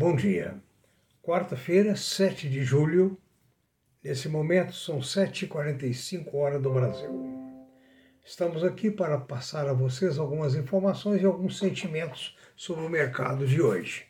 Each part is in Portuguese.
Bom dia. Quarta-feira, 7 de julho. Nesse momento são 7h45 horas do Brasil. Estamos aqui para passar a vocês algumas informações e alguns sentimentos sobre o mercado de hoje.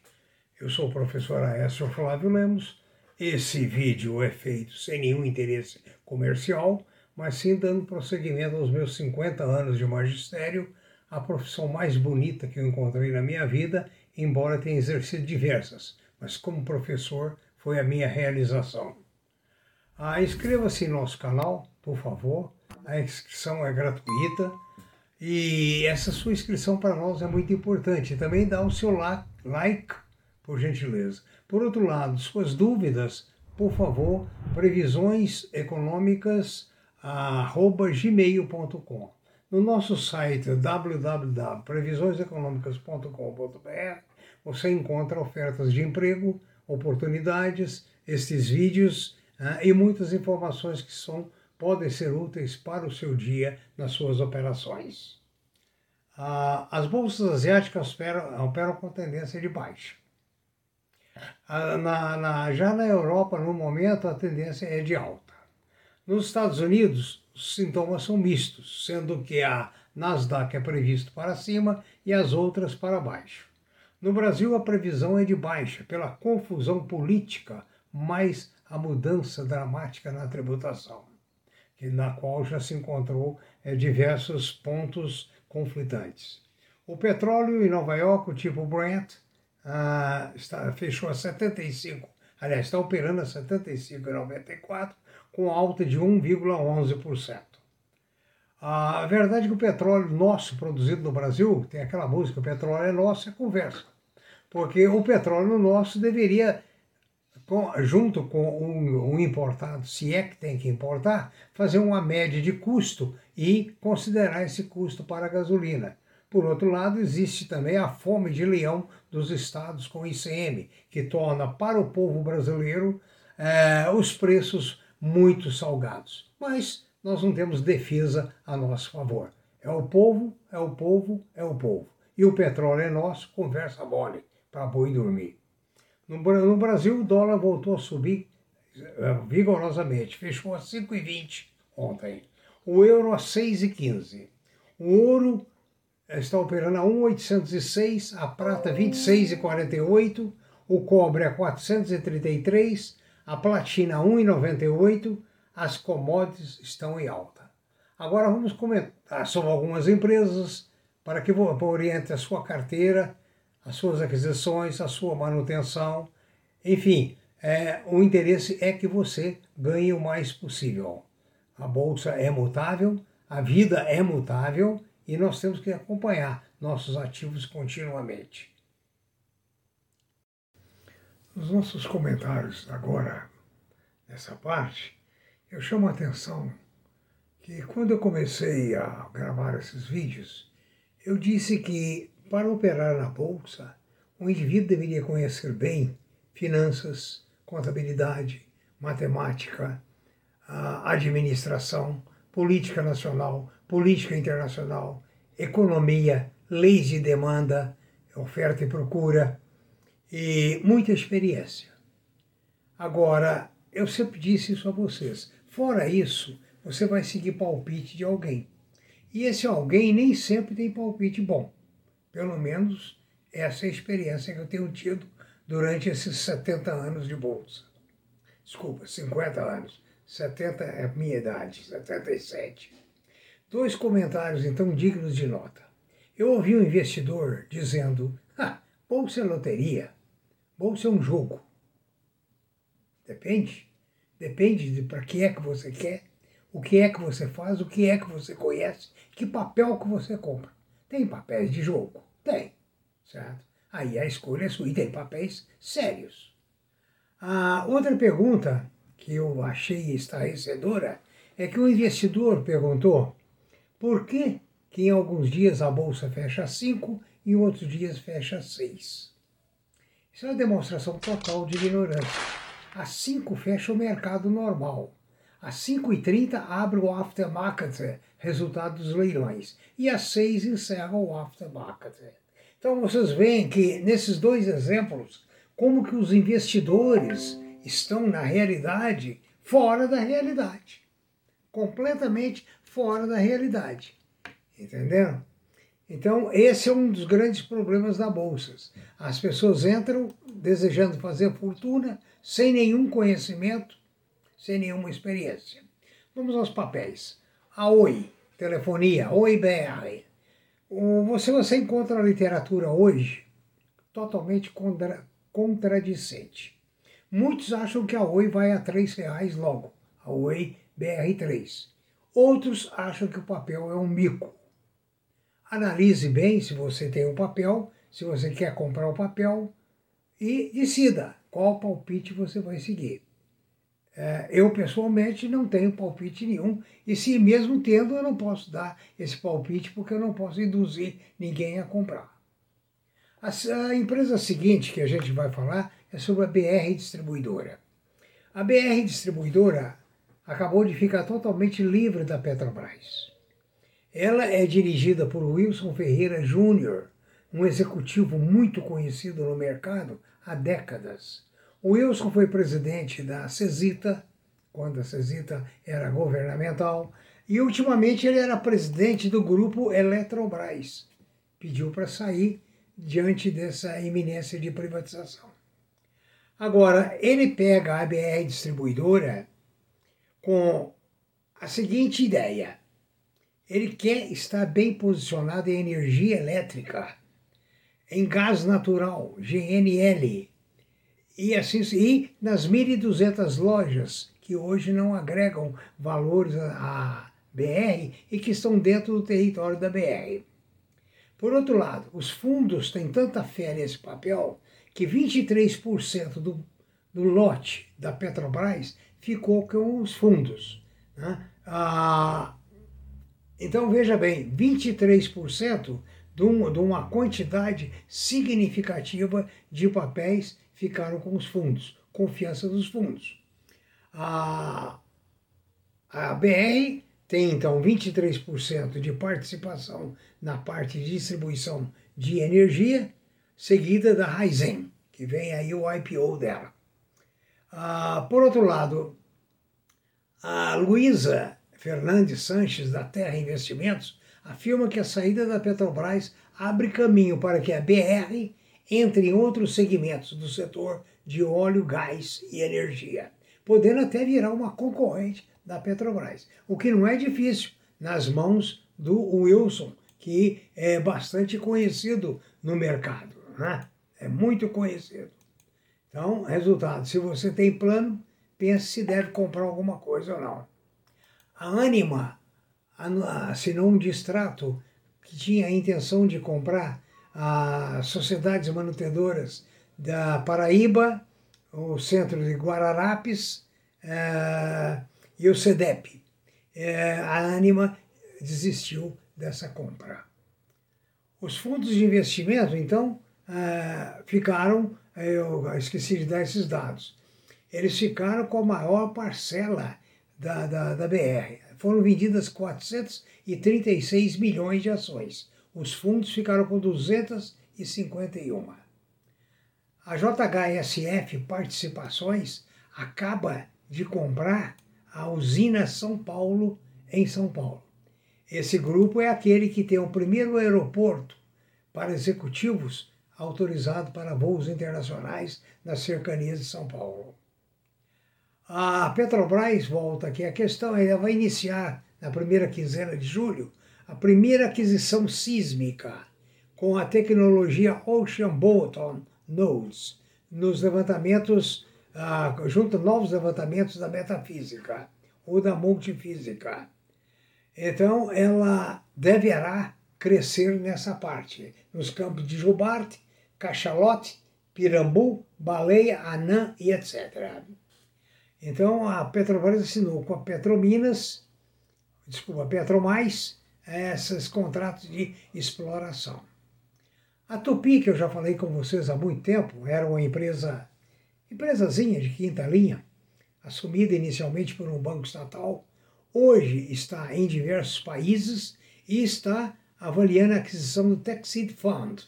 Eu sou o professor Aécio Flávio Lemos. Esse vídeo é feito sem nenhum interesse comercial, mas sim dando prosseguimento aos meus 50 anos de magistério, a profissão mais bonita que eu encontrei na minha vida embora tenha exercido diversas, mas como professor foi a minha realização. Ah, Inscreva-se em nosso canal, por favor. A inscrição é gratuita e essa sua inscrição para nós é muito importante. Também dá o seu like, por gentileza. Por outro lado, suas dúvidas, por favor, previsões econômicas gmail.com. No nosso site www.previsioneseconomicas.com.br você encontra ofertas de emprego, oportunidades, estes vídeos uh, e muitas informações que são, podem ser úteis para o seu dia nas suas operações. Uh, as bolsas asiáticas operam, operam com tendência de baixa. Uh, na, na, já na Europa, no momento, a tendência é de alta. Nos Estados Unidos, os sintomas são mistos, sendo que a Nasdaq é previsto para cima e as outras para baixo. No Brasil, a previsão é de baixa pela confusão política, mais a mudança dramática na tributação, na qual já se encontrou é, diversos pontos conflitantes. O petróleo em Nova York, o tipo Brent, ah, está, fechou a 75, aliás, está operando a 75,94, com alta de 1,11%. A verdade é que o petróleo nosso, produzido no Brasil, tem aquela música, o petróleo é nosso, é conversa porque o petróleo nosso deveria, junto com um, um importado, se é que tem que importar, fazer uma média de custo e considerar esse custo para a gasolina. Por outro lado, existe também a fome de leão dos estados com ICM, que torna para o povo brasileiro eh, os preços muito salgados. Mas nós não temos defesa a nosso favor. É o povo, é o povo, é o povo. E o petróleo é nosso, conversa mole para boi dormir. No, Brasil, o dólar voltou a subir eh, vigorosamente, fechou a 5,20 ontem. O euro a 6,15. O ouro está operando a 1,806, a prata 26,48, o cobre a 433, a platina a 1,98, as commodities estão em alta. Agora vamos comentar sobre algumas empresas para que oriente a sua carteira as suas aquisições, a sua manutenção, enfim, é, o interesse é que você ganhe o mais possível. A bolsa é mutável, a vida é mutável e nós temos que acompanhar nossos ativos continuamente. Nos nossos comentários agora, nessa parte, eu chamo a atenção que quando eu comecei a gravar esses vídeos, eu disse que para operar na bolsa, o indivíduo deveria conhecer bem finanças, contabilidade, matemática, administração, política nacional, política internacional, economia, leis de demanda, oferta e procura e muita experiência. Agora, eu sempre disse isso a vocês. Fora isso, você vai seguir palpite de alguém. E esse alguém nem sempre tem palpite bom. Pelo menos essa é a experiência que eu tenho tido durante esses 70 anos de bolsa. Desculpa, 50 anos. 70 é a minha idade, 77. Dois comentários, então, dignos de nota. Eu ouvi um investidor dizendo: ah, bolsa é loteria, bolsa é um jogo. Depende. Depende de para que é que você quer, o que é que você faz, o que é que você conhece, que papel que você compra. Tem papéis de jogo? Tem, certo? Aí a escolha é sua. E tem papéis sérios. A outra pergunta que eu achei estarrecedora é que o investidor perguntou por que, que em alguns dias a bolsa fecha 5 e outros dias fecha 6. Isso é uma demonstração total de ignorância. Às 5 fecha o mercado normal. Às 5h30 abre o aftermarket, resultado dos leilões. E às 6 encerra o aftermarket. Então vocês veem que nesses dois exemplos, como que os investidores estão na realidade fora da realidade. Completamente fora da realidade. Entendeu? Então, esse é um dos grandes problemas da bolsa. As pessoas entram desejando fazer fortuna sem nenhum conhecimento, sem nenhuma experiência. Vamos aos papéis. A Oi, telefonia, Oi BR. Você, você encontra a literatura hoje totalmente contra, contradicente. Muitos acham que a Oi vai a R$ reais logo, a Oi BR3. Outros acham que o papel é um mico. Analise bem se você tem o um papel, se você quer comprar o papel e decida qual palpite você vai seguir. É, eu, pessoalmente, não tenho palpite nenhum, e se mesmo tendo, eu não posso dar esse palpite porque eu não posso induzir ninguém a comprar. A empresa seguinte que a gente vai falar é sobre a BR Distribuidora. A BR Distribuidora acabou de ficar totalmente livre da Petrobras. Ela é dirigida por Wilson Ferreira Júnior, um executivo muito conhecido no mercado há décadas. O Wilson foi presidente da CESITA, quando a CESITA era governamental, e ultimamente ele era presidente do grupo Eletrobras. Pediu para sair diante dessa iminência de privatização. Agora, ele pega a BR Distribuidora com a seguinte ideia. Ele quer estar bem posicionado em energia elétrica, em gás natural, GNL, e assim e nas 1.200 lojas que hoje não agregam valores à BR e que estão dentro do território da BR. Por outro lado, os fundos têm tanta fé nesse papel que 23% do, do lote da Petrobras ficou com os fundos. Né? Ah, então veja bem, 23% de, um, uma quantidade significativa de papéis ficaram com os fundos, confiança dos fundos. A, a BR tem então 23% de participação na parte de distribuição de energia, seguida da Raizen, que vem aí o IPO dela. Ah, por outro lado, a Luísa Fernandes Sanches, da Terra Investimentos, afirma que a saída da Petrobras abre caminho para que a BR entre em outros segmentos do setor de óleo, gás e energia, podendo até virar uma concorrente da Petrobras, o que não é difícil nas mãos do Wilson, que é bastante conhecido no mercado, né? é muito conhecido. Então, resultado, se você tem plano, pense se deve comprar alguma coisa ou não. A Anima assinou um distrato que tinha a intenção de comprar as sociedades manutendoras da Paraíba, o centro de Guararapes uh, e o CEDEP. Uh, a Anima desistiu dessa compra. Os fundos de investimento, então, uh, ficaram, eu esqueci de dar esses dados, eles ficaram com a maior parcela da, da, da BR. Foram vendidas 436 milhões de ações os fundos ficaram com 251. A JHSF Participações acaba de comprar a usina São Paulo em São Paulo. Esse grupo é aquele que tem o primeiro aeroporto para executivos autorizado para voos internacionais nas cercanias de São Paulo. A Petrobras volta aqui a questão, ela vai iniciar na primeira quinzena de julho a primeira aquisição sísmica com a tecnologia Ocean Bolton Nodes nos levantamentos, uh, junto a novos levantamentos da metafísica ou da multifísica. Então, ela deverá crescer nessa parte, nos campos de Jubarte, Cachalote, Pirambu, Baleia, Anã e etc. Então, a Petrobras assinou com a Petrominas, desculpa, Petromais, esses contratos de exploração. A Tupi, que eu já falei com vocês há muito tempo, era uma empresa, empresazinha de quinta linha, assumida inicialmente por um banco estatal, hoje está em diversos países e está avaliando a aquisição do Seed Fund.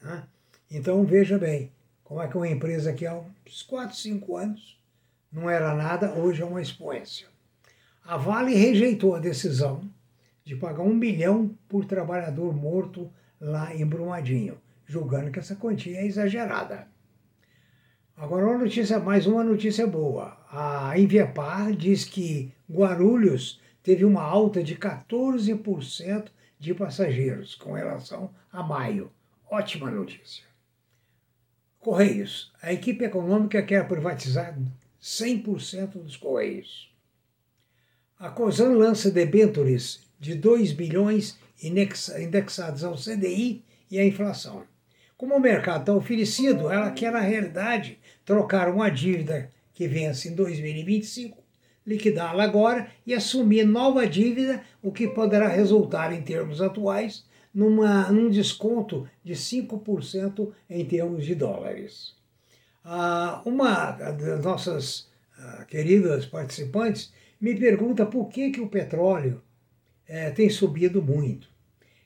Né? Então veja bem, como é que uma empresa que há uns 4, 5 anos não era nada, hoje é uma expoência. A Vale rejeitou a decisão de pagar um milhão por trabalhador morto lá em Brumadinho, julgando que essa quantia é exagerada. Agora uma notícia, mais uma notícia boa. A Inviapar diz que Guarulhos teve uma alta de 14% de passageiros com relação a maio. Ótima notícia. Correios. A equipe econômica quer privatizar 100% dos Correios. A COSAN lança debêntures de 2 bilhões indexados ao CDI e à inflação. Como o mercado está oferecido, ela quer, na realidade, trocar uma dívida que vence em 2025, liquidá-la agora e assumir nova dívida, o que poderá resultar, em termos atuais, numa, num desconto de 5% em termos de dólares. Ah, uma das nossas ah, queridas participantes me pergunta por que, que o petróleo é, tem subido muito.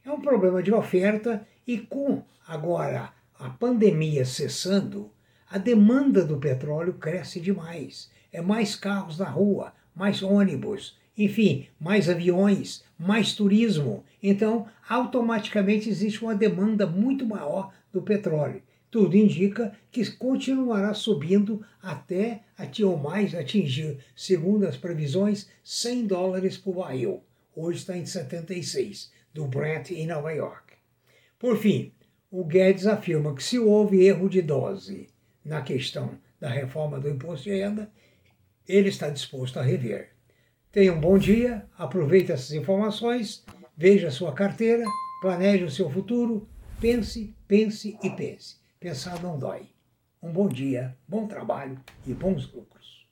É um problema de oferta e com agora a pandemia cessando, a demanda do petróleo cresce demais. É mais carros na rua, mais ônibus, enfim, mais aviões, mais turismo. Então, automaticamente existe uma demanda muito maior do petróleo. Tudo indica que continuará subindo até ou mais atingir, segundo as previsões, 100 dólares por barril. Hoje está em 76, do Brent em Nova York. Por fim, o Guedes afirma que se houve erro de dose na questão da reforma do imposto de renda, ele está disposto a rever. Tenha um bom dia, aproveite essas informações, veja sua carteira, planeje o seu futuro, pense, pense e pense. Pensar não dói. Um bom dia, bom trabalho e bons lucros.